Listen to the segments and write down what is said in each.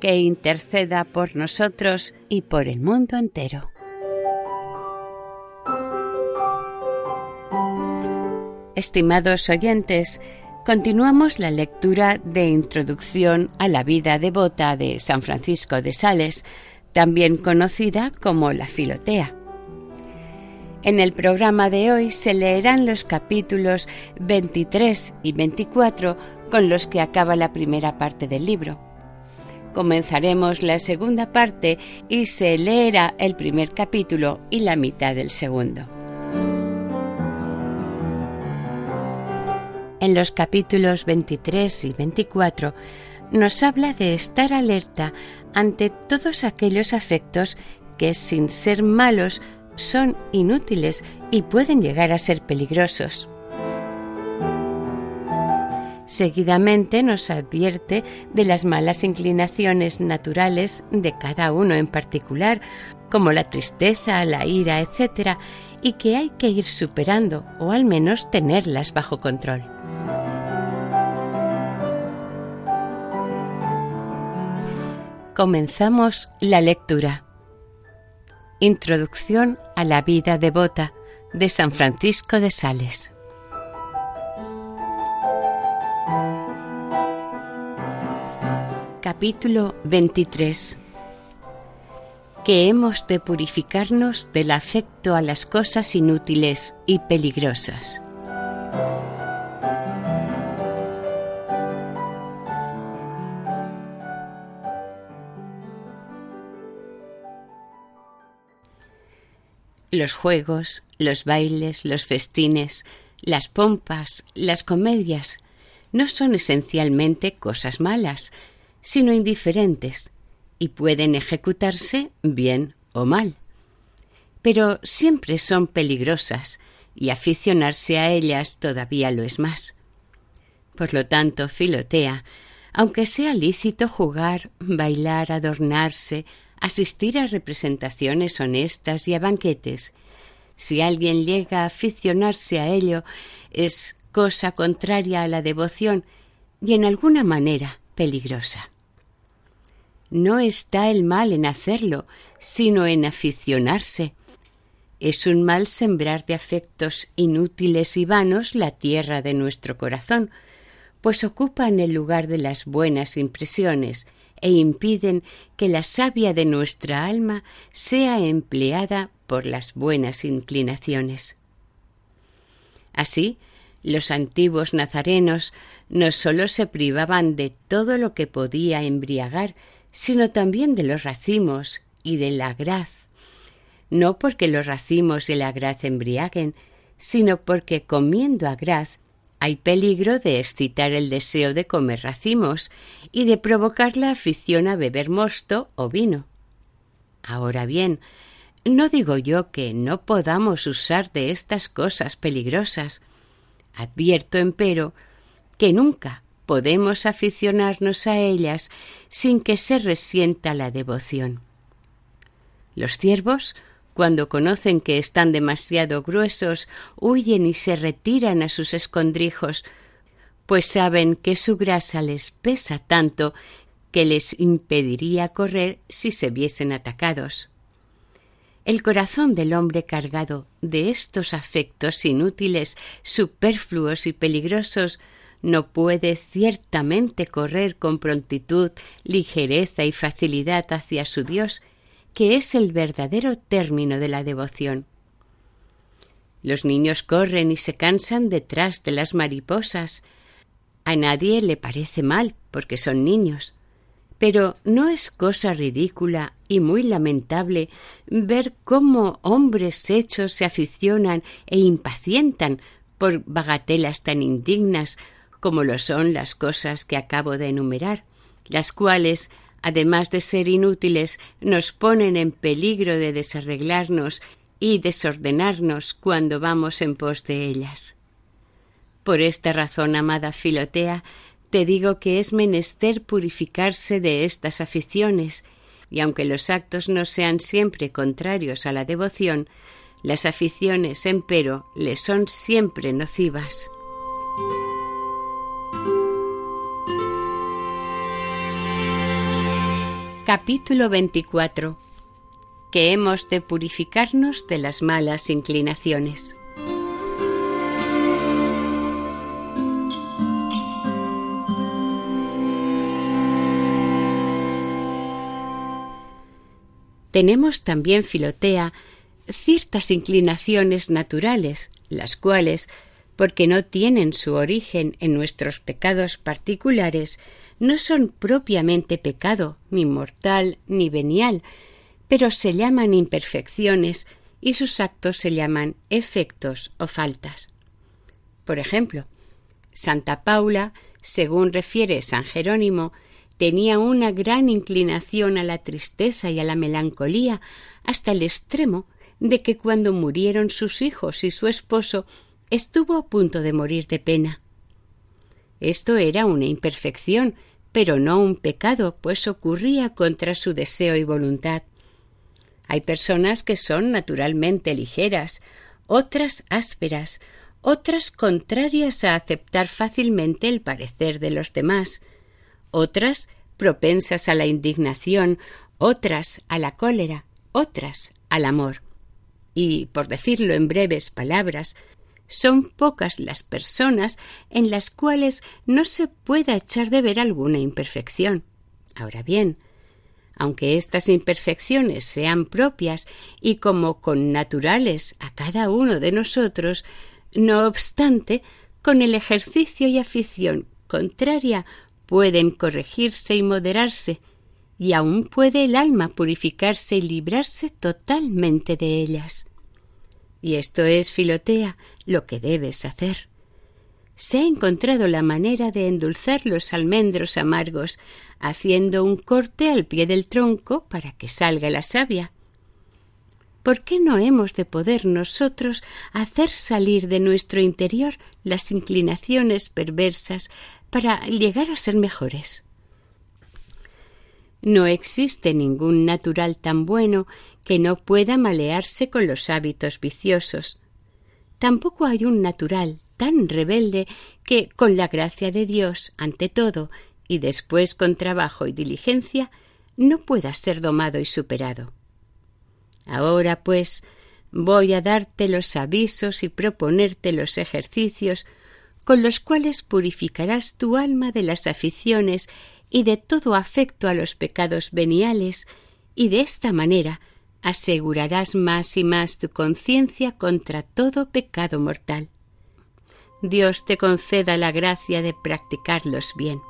que interceda por nosotros y por el mundo entero. Estimados oyentes, continuamos la lectura de Introducción a la vida devota de San Francisco de Sales, también conocida como la Filotea. En el programa de hoy se leerán los capítulos 23 y 24 con los que acaba la primera parte del libro. Comenzaremos la segunda parte y se leerá el primer capítulo y la mitad del segundo. En los capítulos 23 y 24 nos habla de estar alerta ante todos aquellos afectos que sin ser malos son inútiles y pueden llegar a ser peligrosos. Seguidamente nos advierte de las malas inclinaciones naturales de cada uno en particular, como la tristeza, la ira, etc., y que hay que ir superando o al menos tenerlas bajo control. Comenzamos la lectura. Introducción a la vida devota de San Francisco de Sales. Capítulo 23 Que hemos de purificarnos del afecto a las cosas inútiles y peligrosas. Los juegos, los bailes, los festines, las pompas, las comedias, no son esencialmente cosas malas, sino indiferentes, y pueden ejecutarse bien o mal. Pero siempre son peligrosas, y aficionarse a ellas todavía lo es más. Por lo tanto, Filotea, aunque sea lícito jugar, bailar, adornarse, asistir a representaciones honestas y a banquetes, si alguien llega a aficionarse a ello, es cosa contraria a la devoción y en alguna manera peligrosa. No está el mal en hacerlo, sino en aficionarse. Es un mal sembrar de afectos inútiles y vanos la tierra de nuestro corazón, pues ocupan el lugar de las buenas impresiones e impiden que la savia de nuestra alma sea empleada por las buenas inclinaciones. Así, los antiguos nazarenos no sólo se privaban de todo lo que podía embriagar, sino también de los racimos y de la graz. No porque los racimos y la graz embriaguen, sino porque comiendo a graz hay peligro de excitar el deseo de comer racimos y de provocar la afición a beber mosto o vino. Ahora bien, no digo yo que no podamos usar de estas cosas peligrosas, Advierto, empero, que nunca podemos aficionarnos a ellas sin que se resienta la devoción. Los ciervos, cuando conocen que están demasiado gruesos, huyen y se retiran a sus escondrijos, pues saben que su grasa les pesa tanto que les impediría correr si se viesen atacados. El corazón del hombre cargado de estos afectos inútiles, superfluos y peligrosos no puede ciertamente correr con prontitud, ligereza y facilidad hacia su Dios, que es el verdadero término de la devoción. Los niños corren y se cansan detrás de las mariposas. A nadie le parece mal, porque son niños. Pero no es cosa ridícula y muy lamentable ver cómo hombres hechos se aficionan e impacientan por bagatelas tan indignas como lo son las cosas que acabo de enumerar, las cuales, además de ser inútiles, nos ponen en peligro de desarreglarnos y desordenarnos cuando vamos en pos de ellas. Por esta razón, amada Filotea, te digo que es menester purificarse de estas aficiones, y aunque los actos no sean siempre contrarios a la devoción, las aficiones, empero, le son siempre nocivas. Capítulo 24 Que hemos de purificarnos de las malas inclinaciones. Tenemos también, Filotea, ciertas inclinaciones naturales, las cuales, porque no tienen su origen en nuestros pecados particulares, no son propiamente pecado, ni mortal, ni venial, pero se llaman imperfecciones y sus actos se llaman efectos o faltas. Por ejemplo, Santa Paula, según refiere San Jerónimo, tenía una gran inclinación a la tristeza y a la melancolía, hasta el extremo de que cuando murieron sus hijos y su esposo estuvo a punto de morir de pena. Esto era una imperfección, pero no un pecado, pues ocurría contra su deseo y voluntad. Hay personas que son naturalmente ligeras, otras ásperas, otras contrarias a aceptar fácilmente el parecer de los demás, otras propensas a la indignación, otras a la cólera, otras al amor y, por decirlo en breves palabras, son pocas las personas en las cuales no se pueda echar de ver alguna imperfección. Ahora bien, aunque estas imperfecciones sean propias y como con naturales a cada uno de nosotros, no obstante, con el ejercicio y afición contraria pueden corregirse y moderarse, y aún puede el alma purificarse y librarse totalmente de ellas. Y esto es, Filotea, lo que debes hacer. Se ha encontrado la manera de endulzar los almendros amargos, haciendo un corte al pie del tronco para que salga la savia. ¿Por qué no hemos de poder nosotros hacer salir de nuestro interior las inclinaciones perversas para llegar a ser mejores? No existe ningún natural tan bueno que no pueda malearse con los hábitos viciosos. Tampoco hay un natural tan rebelde que, con la gracia de Dios, ante todo, y después con trabajo y diligencia, no pueda ser domado y superado. Ahora, pues, voy a darte los avisos y proponerte los ejercicios con los cuales purificarás tu alma de las aficiones y de todo afecto a los pecados veniales, y de esta manera asegurarás más y más tu conciencia contra todo pecado mortal. Dios te conceda la gracia de practicarlos bien.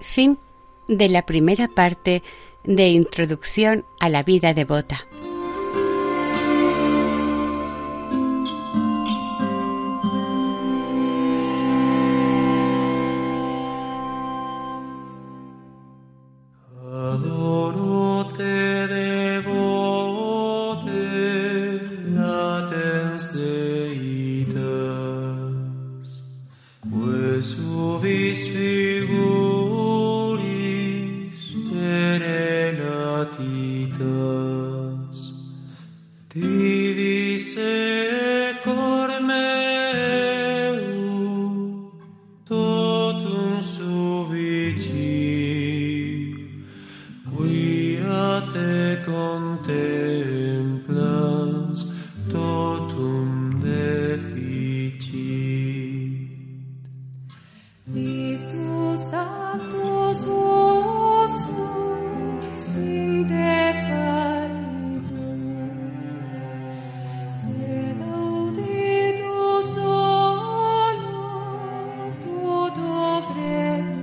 Fin de la primera parte de Introducción a la vida devota.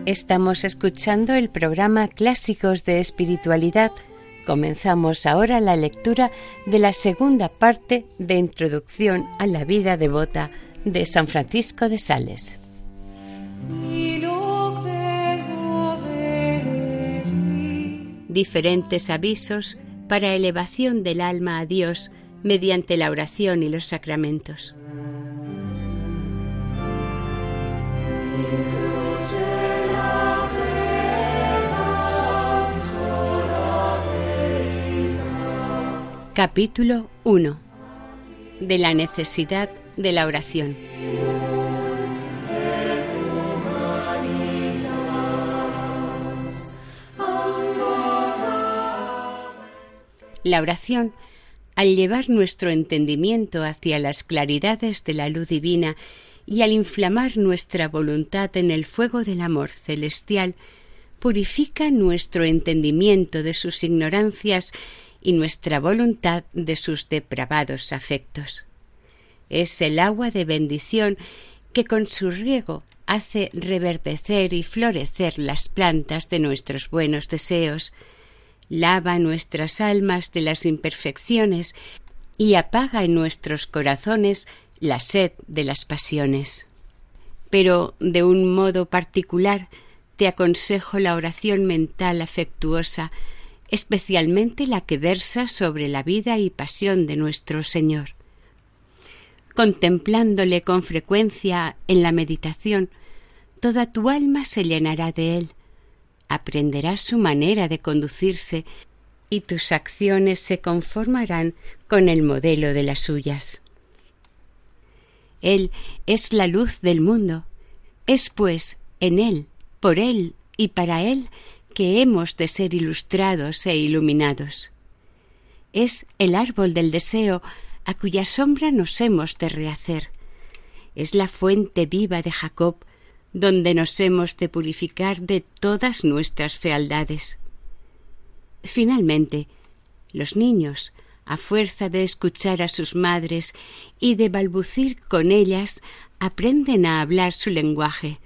Estamos escuchando el programa Clásicos de Espiritualidad Comenzamos ahora la lectura de la segunda parte de Introducción a la vida devota de San Francisco de Sales. Diferentes avisos para elevación del alma a Dios mediante la oración y los sacramentos. Capítulo 1 de la necesidad de la oración. La oración, al llevar nuestro entendimiento hacia las claridades de la luz divina y al inflamar nuestra voluntad en el fuego del amor celestial, purifica nuestro entendimiento de sus ignorancias y nuestra voluntad de sus depravados afectos. Es el agua de bendición que con su riego hace reverdecer y florecer las plantas de nuestros buenos deseos, lava nuestras almas de las imperfecciones y apaga en nuestros corazones la sed de las pasiones. Pero de un modo particular te aconsejo la oración mental afectuosa especialmente la que versa sobre la vida y pasión de nuestro Señor. Contemplándole con frecuencia en la meditación, toda tu alma se llenará de él, aprenderás su manera de conducirse y tus acciones se conformarán con el modelo de las suyas. Él es la luz del mundo, es pues en Él, por Él y para Él que hemos de ser ilustrados e iluminados. Es el árbol del deseo a cuya sombra nos hemos de rehacer. Es la fuente viva de Jacob, donde nos hemos de purificar de todas nuestras fealdades. Finalmente, los niños, a fuerza de escuchar a sus madres y de balbucir con ellas, aprenden a hablar su lenguaje.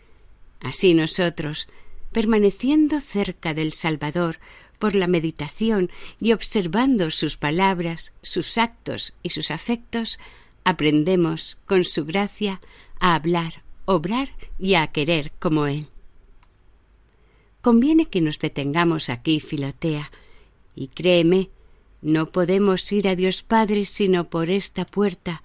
Así nosotros, permaneciendo cerca del Salvador por la meditación y observando sus palabras, sus actos y sus afectos, aprendemos, con su gracia, a hablar, obrar y a querer como Él. Conviene que nos detengamos aquí, Filotea, y créeme, no podemos ir a Dios Padre sino por esta puerta,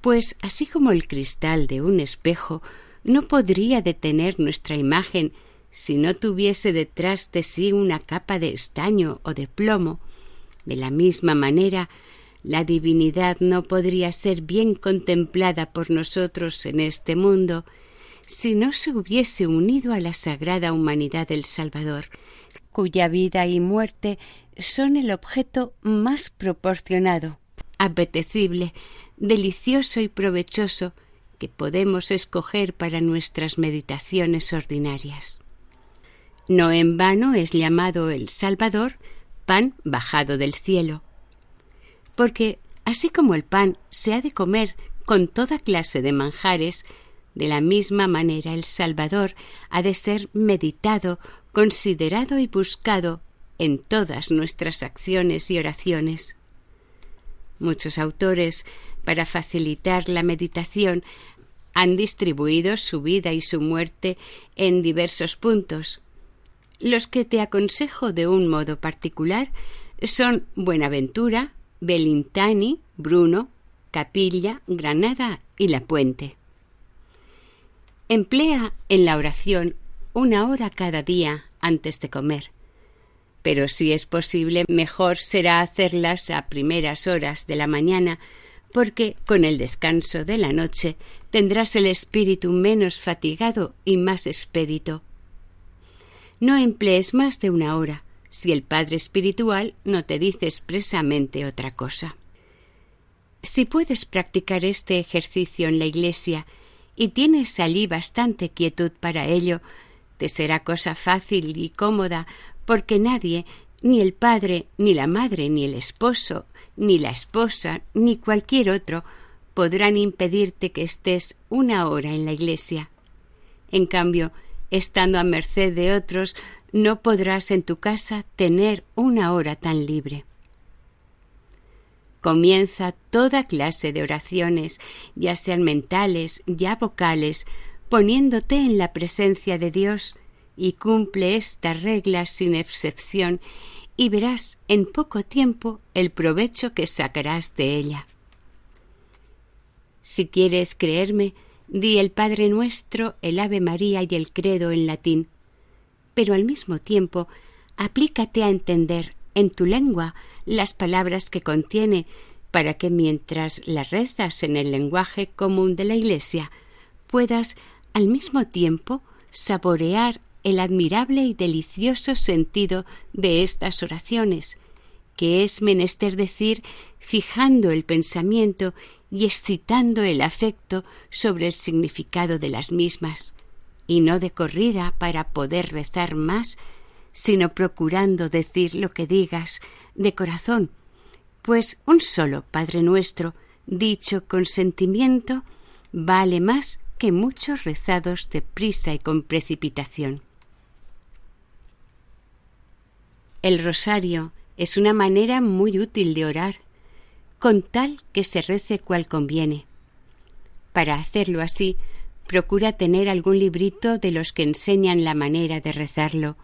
pues así como el cristal de un espejo no podría detener nuestra imagen si no tuviese detrás de sí una capa de estaño o de plomo, de la misma manera la divinidad no podría ser bien contemplada por nosotros en este mundo si no se hubiese unido a la sagrada humanidad del Salvador, cuya vida y muerte son el objeto más proporcionado, apetecible, delicioso y provechoso que podemos escoger para nuestras meditaciones ordinarias. No en vano es llamado el Salvador pan bajado del cielo, porque así como el pan se ha de comer con toda clase de manjares, de la misma manera el Salvador ha de ser meditado, considerado y buscado en todas nuestras acciones y oraciones. Muchos autores, para facilitar la meditación, han distribuido su vida y su muerte en diversos puntos, los que te aconsejo de un modo particular son Buenaventura, Belintani, Bruno, Capilla, Granada y La Puente. Emplea en la oración una hora cada día antes de comer, pero si es posible mejor será hacerlas a primeras horas de la mañana, porque con el descanso de la noche tendrás el espíritu menos fatigado y más expedito. No emplees más de una hora, si el Padre Espiritual no te dice expresamente otra cosa. Si puedes practicar este ejercicio en la Iglesia y tienes allí bastante quietud para ello, te será cosa fácil y cómoda, porque nadie, ni el padre, ni la madre, ni el esposo, ni la esposa, ni cualquier otro, podrán impedirte que estés una hora en la iglesia. En cambio, estando a merced de otros, no podrás en tu casa tener una hora tan libre. Comienza toda clase de oraciones, ya sean mentales, ya vocales, poniéndote en la presencia de Dios y cumple esta regla sin excepción y verás en poco tiempo el provecho que sacarás de ella. Si quieres creerme, di el Padre Nuestro, el Ave María y el Credo en latín, pero al mismo tiempo aplícate a entender en tu lengua las palabras que contiene para que mientras las rezas en el lenguaje común de la Iglesia puedas al mismo tiempo saborear el admirable y delicioso sentido de estas oraciones, que es menester decir fijando el pensamiento y excitando el afecto sobre el significado de las mismas, y no de corrida para poder rezar más sino procurando decir lo que digas de corazón, pues un solo Padre nuestro, dicho con sentimiento, vale más que muchos rezados de prisa y con precipitación. El rosario es una manera muy útil de orar, con tal que se rece cual conviene. Para hacerlo así, procura tener algún librito de los que enseñan la manera de rezarlo,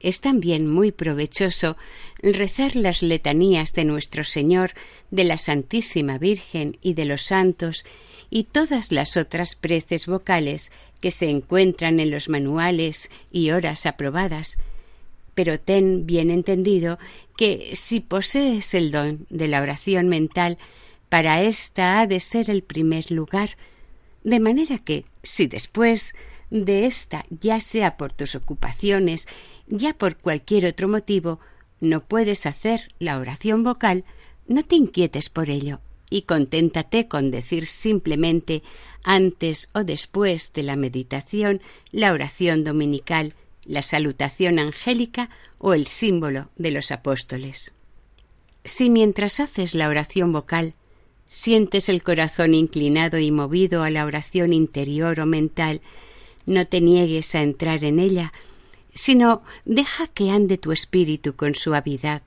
es también muy provechoso rezar las letanías de nuestro Señor, de la Santísima Virgen y de los santos, y todas las otras preces vocales que se encuentran en los manuales y horas aprobadas. Pero ten bien entendido que si posees el don de la oración mental, para ésta ha de ser el primer lugar, de manera que, si después de ésta, ya sea por tus ocupaciones ya por cualquier otro motivo no puedes hacer la oración vocal, no te inquietes por ello y conténtate con decir simplemente antes o después de la meditación la oración dominical, la salutación angélica o el símbolo de los apóstoles. Si mientras haces la oración vocal sientes el corazón inclinado y movido a la oración interior o mental, no te niegues a entrar en ella, sino deja que ande tu espíritu con suavidad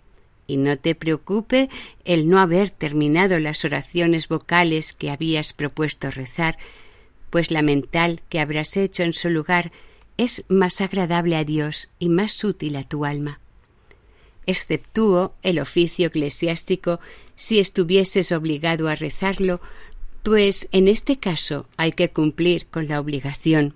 y no te preocupe el no haber terminado las oraciones vocales que habías propuesto rezar, pues la mental que habrás hecho en su lugar es más agradable a Dios y más útil a tu alma. Exceptúo el oficio eclesiástico si estuvieses obligado a rezarlo, pues en este caso hay que cumplir con la obligación.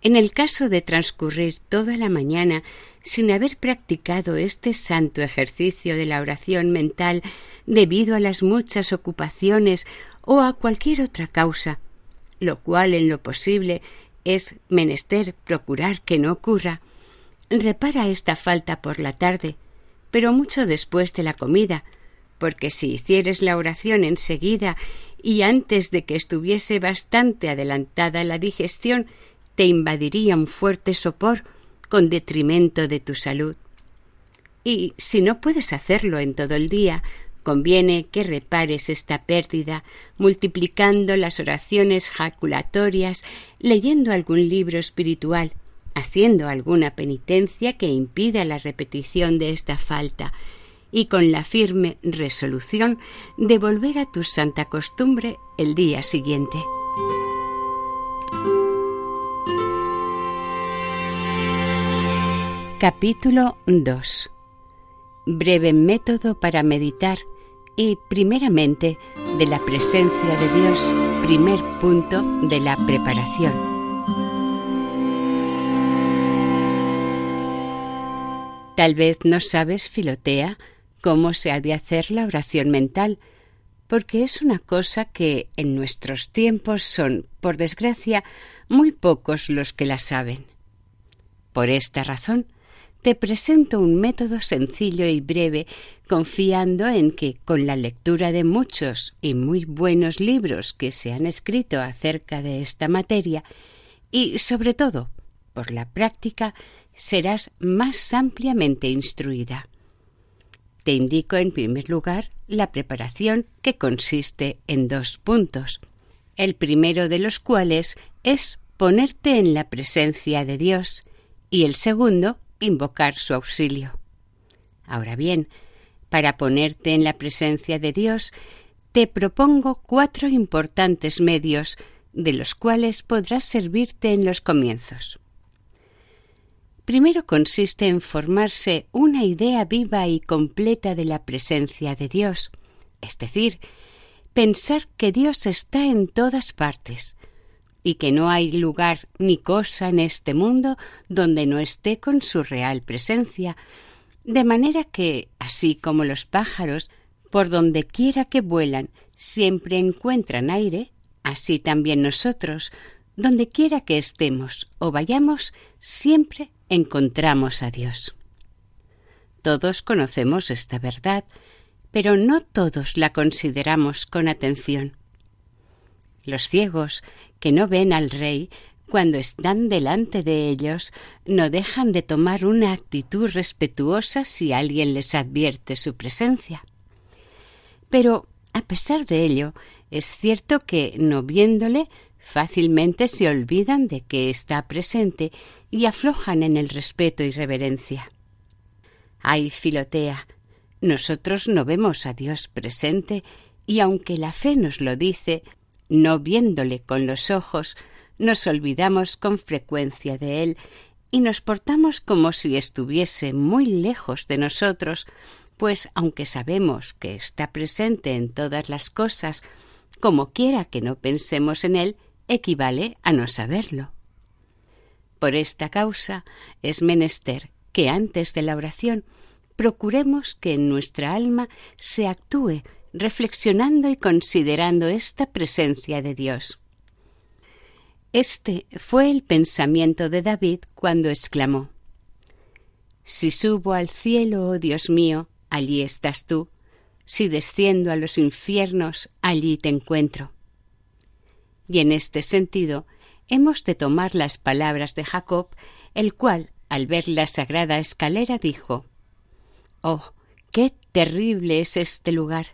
En el caso de transcurrir toda la mañana sin haber practicado este santo ejercicio de la oración mental debido a las muchas ocupaciones o a cualquier otra causa, lo cual en lo posible es menester procurar que no ocurra, repara esta falta por la tarde, pero mucho después de la comida, porque si hicieres la oración enseguida y antes de que estuviese bastante adelantada la digestión, te invadiría un fuerte sopor con detrimento de tu salud. Y si no puedes hacerlo en todo el día, conviene que repares esta pérdida multiplicando las oraciones jaculatorias, leyendo algún libro espiritual, haciendo alguna penitencia que impida la repetición de esta falta, y con la firme resolución de volver a tu santa costumbre el día siguiente. Capítulo 2 Breve método para meditar y, primeramente, de la presencia de Dios, primer punto de la preparación. Tal vez no sabes, Filotea, cómo se ha de hacer la oración mental, porque es una cosa que en nuestros tiempos son, por desgracia, muy pocos los que la saben. Por esta razón, te presento un método sencillo y breve, confiando en que con la lectura de muchos y muy buenos libros que se han escrito acerca de esta materia, y sobre todo por la práctica, serás más ampliamente instruida. Te indico en primer lugar la preparación que consiste en dos puntos, el primero de los cuales es ponerte en la presencia de Dios, y el segundo, invocar su auxilio. Ahora bien, para ponerte en la presencia de Dios, te propongo cuatro importantes medios de los cuales podrás servirte en los comienzos. Primero consiste en formarse una idea viva y completa de la presencia de Dios, es decir, pensar que Dios está en todas partes y que no hay lugar ni cosa en este mundo donde no esté con su real presencia, de manera que, así como los pájaros, por donde quiera que vuelan, siempre encuentran aire, así también nosotros, donde quiera que estemos o vayamos, siempre encontramos a Dios. Todos conocemos esta verdad, pero no todos la consideramos con atención. Los ciegos, que no ven al Rey, cuando están delante de ellos, no dejan de tomar una actitud respetuosa si alguien les advierte su presencia. Pero, a pesar de ello, es cierto que, no viéndole, fácilmente se olvidan de que está presente y aflojan en el respeto y reverencia. Ay, Filotea, nosotros no vemos a Dios presente y aunque la fe nos lo dice, no viéndole con los ojos, nos olvidamos con frecuencia de Él y nos portamos como si estuviese muy lejos de nosotros, pues aunque sabemos que está presente en todas las cosas, como quiera que no pensemos en Él, equivale a no saberlo. Por esta causa es menester que antes de la oración procuremos que en nuestra alma se actúe reflexionando y considerando esta presencia de Dios. Este fue el pensamiento de David cuando exclamó Si subo al cielo, oh Dios mío, allí estás tú, si desciendo a los infiernos, allí te encuentro. Y en este sentido hemos de tomar las palabras de Jacob, el cual, al ver la sagrada escalera, dijo Oh, qué terrible es este lugar.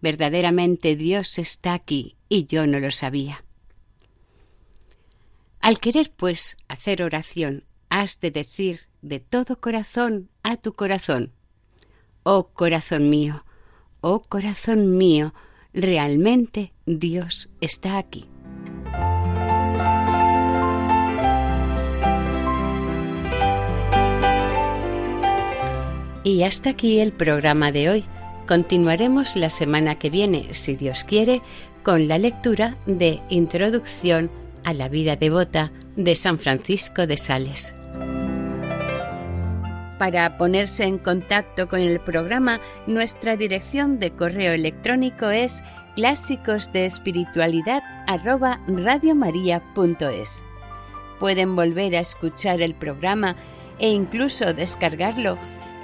Verdaderamente Dios está aquí y yo no lo sabía. Al querer, pues, hacer oración, has de decir de todo corazón a tu corazón, Oh corazón mío, oh corazón mío, realmente Dios está aquí. Y hasta aquí el programa de hoy. Continuaremos la semana que viene, si Dios quiere, con la lectura de Introducción a la vida devota de San Francisco de Sales. Para ponerse en contacto con el programa, nuestra dirección de correo electrónico es clásicos de espiritualidad Pueden volver a escuchar el programa e incluso descargarlo